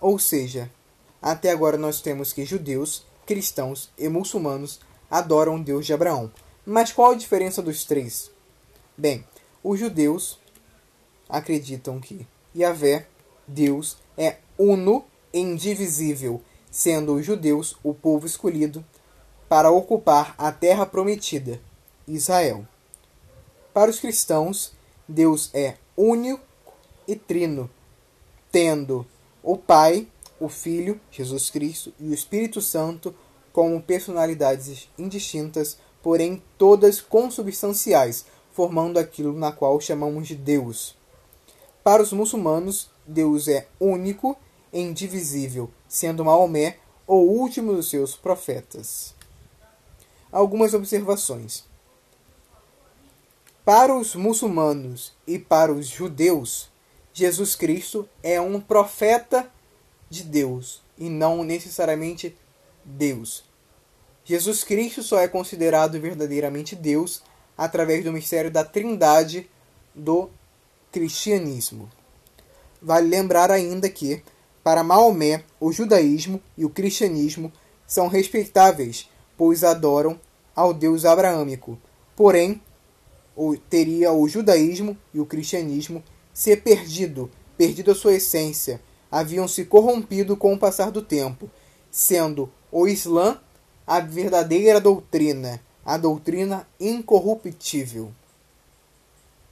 Ou seja, até agora nós temos que judeus, cristãos e muçulmanos adoram o Deus de Abraão. Mas qual a diferença dos três? Bem, os judeus acreditam que Yahvé, Deus, é uno e indivisível, sendo os judeus o povo escolhido para ocupar a terra prometida, Israel. Para os cristãos, Deus é único e trino, tendo o Pai, o Filho, Jesus Cristo e o Espírito Santo como personalidades indistintas, porém todas consubstanciais, formando aquilo na qual chamamos de Deus. Para os muçulmanos, Deus é único e indivisível, sendo Maomé o último dos seus profetas. Algumas observações. Para os muçulmanos e para os judeus, Jesus Cristo é um profeta de Deus e não necessariamente Deus. Jesus Cristo só é considerado verdadeiramente Deus através do mistério da Trindade do cristianismo. Vale lembrar ainda que, para Maomé, o judaísmo e o cristianismo são respeitáveis, pois adoram ao Deus abraâmico. Porém, teria o judaísmo e o cristianismo se perdido, perdido a sua essência, haviam se corrompido com o passar do tempo, sendo o Islã a verdadeira doutrina, a doutrina incorruptível.